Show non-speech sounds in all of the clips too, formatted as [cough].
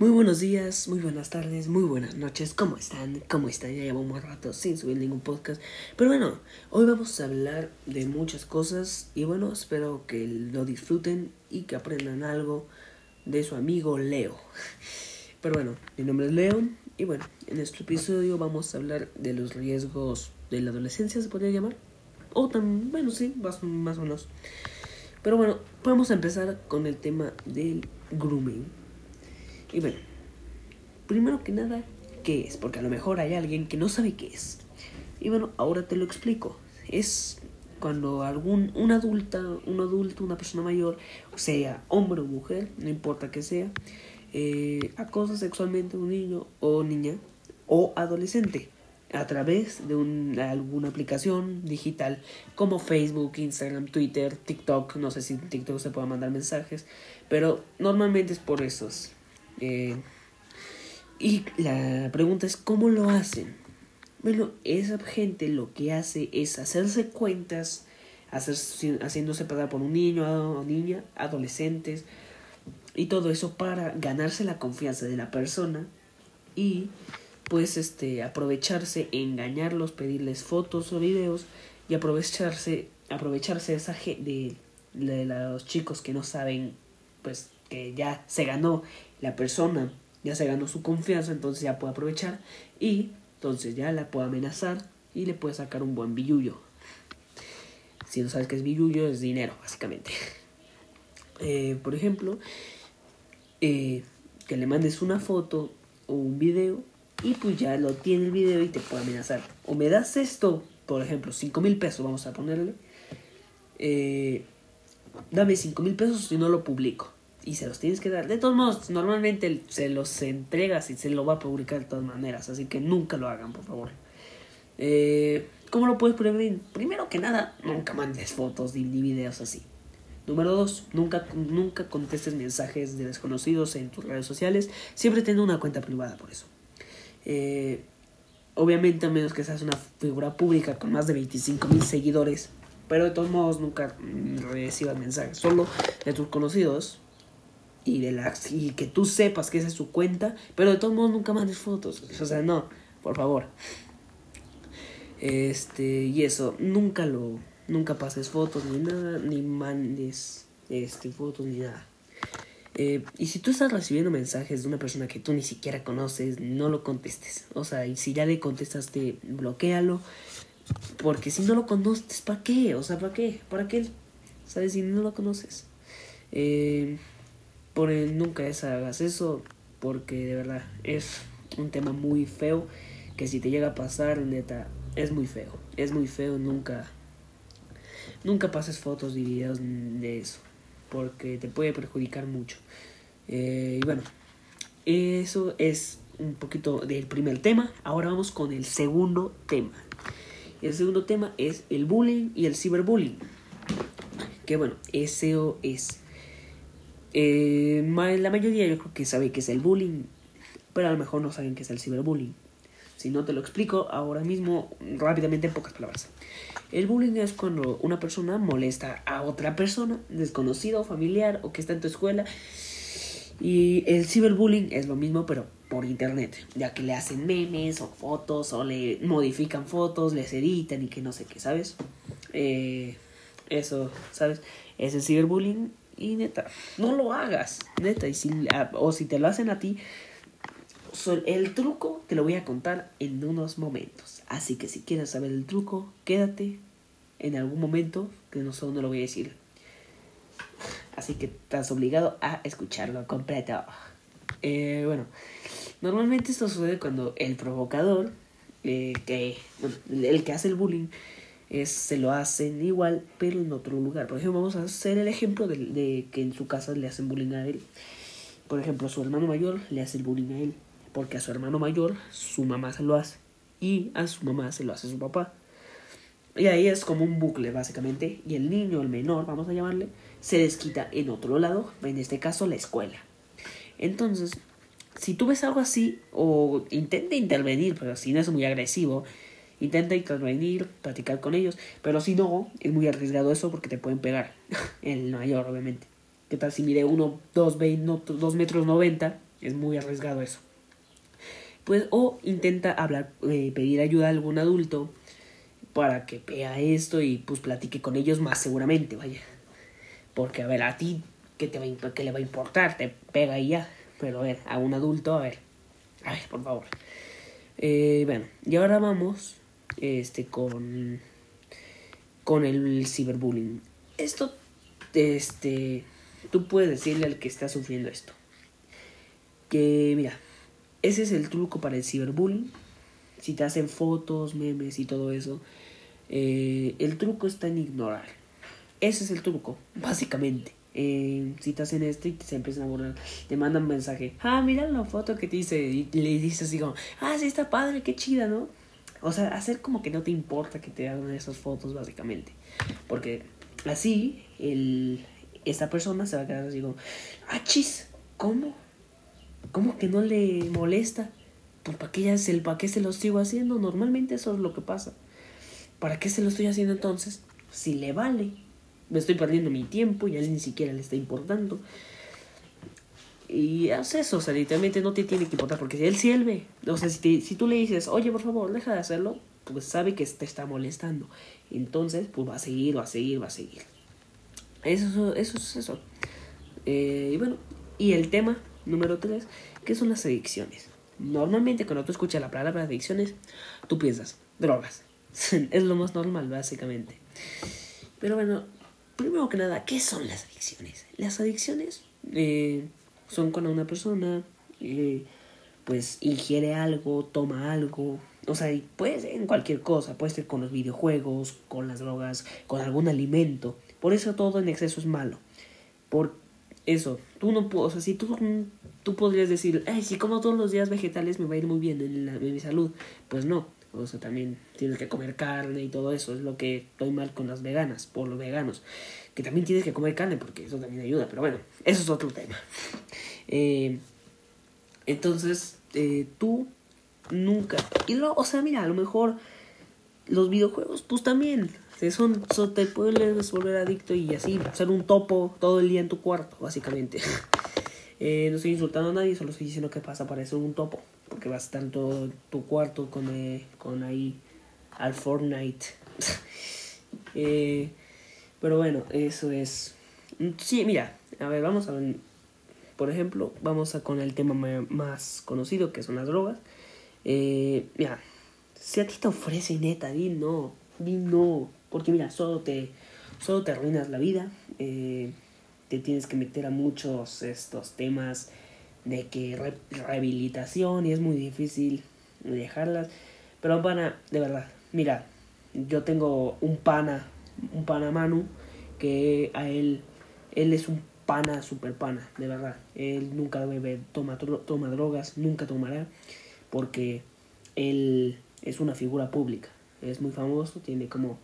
Muy buenos días, muy buenas tardes, muy buenas noches. ¿Cómo están? ¿Cómo están? Ya buen rato sin subir ningún podcast. Pero bueno, hoy vamos a hablar de muchas cosas y bueno, espero que lo disfruten y que aprendan algo de su amigo Leo. [laughs] Pero bueno, mi nombre es Leo y bueno, en este episodio vamos a hablar de los riesgos de la adolescencia, se podría llamar. O tan, bueno, sí, más, más o menos. Pero bueno, vamos a empezar con el tema del grooming. Y bueno, primero que nada, ¿qué es? Porque a lo mejor hay alguien que no sabe qué es. Y bueno, ahora te lo explico. Es cuando algún un adulta, un adulto, una persona mayor, sea hombre o mujer, no importa que sea, eh, acosa sexualmente a un niño o niña o adolescente a través de alguna aplicación digital como Facebook, Instagram, Twitter, TikTok, no sé si en TikTok se puede mandar mensajes, pero normalmente es por esos eh, y la pregunta es, ¿cómo lo hacen? Bueno, esa gente lo que hace es hacerse cuentas, hacer, haciéndose pasar por un niño o niña, adolescentes, y todo eso para ganarse la confianza de la persona y pues este aprovecharse, engañarlos, pedirles fotos o videos y aprovecharse, aprovecharse esa de, de los chicos que no saben pues que ya se ganó la persona, ya se ganó su confianza, entonces ya puede aprovechar y entonces ya la puede amenazar y le puede sacar un buen billullo. Si no sabes qué es billullo, es dinero, básicamente. [laughs] Eh, por ejemplo, eh, que le mandes una foto o un video y pues ya lo tiene el video y te puede amenazar. O me das esto, por ejemplo, 5 mil pesos, vamos a ponerle. Eh, dame 5 mil pesos y no lo publico y se los tienes que dar. De todos modos, normalmente se los entregas y se lo va a publicar de todas maneras, así que nunca lo hagan, por favor. Eh, ¿Cómo lo puedes prevenir? Primero que nada, nunca mandes fotos ni, videos así. Número dos, nunca, nunca contestes mensajes de desconocidos en tus redes sociales. Siempre ten una cuenta privada por eso. Eh, obviamente, a menos que seas una figura pública con más de 25 mil seguidores. Pero de todos modos, nunca recibas mensajes. Solo de tus conocidos y de la, y que tú sepas que esa es su cuenta, pero de todos modos nunca mandes fotos. O sea, no, por favor. Este, y eso, nunca lo nunca pases fotos ni nada, ni mandes este fotos ni nada. Eh, y si tú estás recibiendo mensajes de una persona que tú ni siquiera conoces, no lo contestes. O sea, y si ya le contestaste, bloquealo. Porque si no lo conoces, ¿para qué? O sea, ¿para qué? ¿Para qué? ¿Sabes? Si no lo conoces. Eh, por el nunca hagas eso, porque de verdad es un tema muy feo que si te llega a pasar, neta, es muy feo. Es muy feo, nunca nunca pases fotos y videos de eso, porque te puede perjudicar mucho. Eh, y bueno, eso es un poquito del primer tema. Ahora vamos con el segundo tema. El segundo tema es el bullying y el ciberbullying. Que bueno, eso es eh, la mayoría yo creo que sabe que es el bullying, pero a lo mejor no saben que es el ciberbullying. Si no te lo explico ahora mismo rápidamente en pocas palabras. El bullying es cuando una persona molesta a otra persona, desconocido, familiar o que está en tu escuela. Y el ciberbullying es lo mismo, pero por internet, ya que le hacen memes o fotos o le modifican fotos, les editan y que no sé qué, ¿sabes? Eh, eso, ¿sabes? Es el ciberbullying y neta, no lo hagas, neta. Y si, o si te lo hacen a ti, el truco te lo voy a contar en unos momentos. Así que si quieres saber el truco, quédate en algún momento, que no sé dónde lo voy a decir. Así que estás obligado a escucharlo completo. Eh, bueno, normalmente esto sucede cuando el provocador, eh, que, bueno, el que hace el bullying, es, se lo hacen igual, pero en otro lugar. Por ejemplo, vamos a hacer el ejemplo de, que en su casa le hacen bullying a él. Por ejemplo, su hermano mayor le hace el bullying a él, porque a su hermano mayor su mamá se lo hace y a su mamá se lo hace su papá. Y ahí es como un bucle, básicamente. Y el niño, el menor, vamos a llamarle, se desquita en otro lado, en este caso la escuela. Entonces, si tú ves algo así, o intenta intervenir, pero si no es muy agresivo, Intenta intervenir, platicar con ellos, pero si no, es muy arriesgado eso porque te pueden pegar. [laughs] El mayor, obviamente. ¿Qué tal si mide uno, dos, veinte, dos metros noventa Es muy arriesgado eso. Pues, o intenta hablar, eh, pedir ayuda a algún adulto para que vea esto y pues platique con ellos más seguramente, vaya. Porque, a ver, a ti, ¿qué, te va qué le va a importar? Te pega y ya. Pero, a ver, a un adulto, a ver. A ver, por favor. Eh, bueno, y ahora vamos este, con, con el ciberbullying. Esto, este, tú puedes decirle al que está sufriendo esto. Que, mira, ese es el truco para el ciberbullying. Si te hacen fotos, memes y todo eso, eh, el truco está en ignorar. Ese es el truco, básicamente. Eh, si te hacen esto y se empiezan a borrar, te mandan mensaje. Ah, mira la foto que te hice. Y le dices así como, ah, sí está padre, qué chida, ¿no? O sea, hacer como que no te importa que te hagan esas fotos, básicamente. Porque así, el, esta persona se va a quedar así como, ah, chis, ¿cómo? ¿Cómo que no le molesta? Pues ¿para qué, ya es el, ¿para qué se lo sigo haciendo? Normalmente eso es lo que pasa. ¿Para qué se lo estoy haciendo entonces? Si le vale. Me estoy perdiendo mi tiempo y a él ni siquiera le está importando. Y hace eso, o sea, literalmente no te tiene que importar, porque él sí él o sea, si, si tú le dices, oye, por favor, deja de hacerlo, pues sabe que te está molestando. Entonces, pues va a seguir, va a seguir, va a seguir. Eso, eso es eso. Eh, y bueno, y el tema número 3, que son las adicciones. Normalmente cuando tú escuchas la palabra adicciones, tú piensas, drogas. [laughs] es lo más normal, básicamente. Pero bueno, primero que nada, ¿qué son las adicciones? Las adicciones eh, son cuando una persona pues ingiere algo, toma algo, o sea, puede ser en cualquier cosa, puede ser con los videojuegos, con las drogas, con algún alimento. Por eso todo en exceso es malo. Por eso, tú no puedes, o sea, si tú, tú podrías decir, ay, si como todos los días vegetales me va a ir muy bien en, la, en mi salud. Pues no, o sea, también tienes que comer carne y todo eso. Es lo que estoy mal con las veganas, por los veganos. Que también tienes que comer carne porque eso también ayuda. Pero bueno, eso es otro tema. [laughs] Eh, entonces, eh, tú nunca... Y luego, o sea, mira, a lo mejor los videojuegos, pues también. Son, te puedes volver adicto y así, ser un topo todo el día en tu cuarto, básicamente. [laughs] eh, no estoy insultando a nadie, solo estoy diciendo que pasa para ser un topo porque vas todo tu cuarto con, eh, con ahí al Fortnite. [laughs] eh, pero bueno, eso es... Sí, mira, a ver, vamos a ver. Por ejemplo, vamos a con el tema más conocido, que son las drogas. Eh, mira, si a ti te ofrece neta, di no, di no. Porque mira, solo te, solo te arruinas la vida. Eh, te tienes que meter a muchos estos temas de que rehabilitación y es muy difícil dejarlas. Pero pana, de verdad, mira, yo tengo un pana, un pana Manu, que a él, él es un pana, super pana, de verdad. Él nunca bebe, toma, toma drogas, nunca tomará, porque él es una figura pública, es muy famoso, tiene como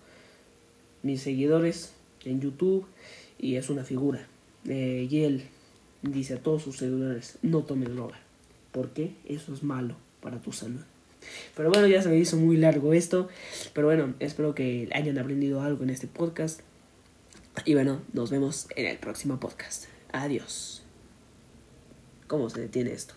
mis seguidores en YouTube y es una figura. Eh, y él dice a todos sus seguidores, no tomen droga, porque eso es malo para tu salud. Pero bueno, ya se me hizo muy largo esto, pero bueno, espero que hayan aprendido algo en este podcast. Y bueno, nos vemos en el próximo podcast. Adiós. ¿Cómo se detiene esto?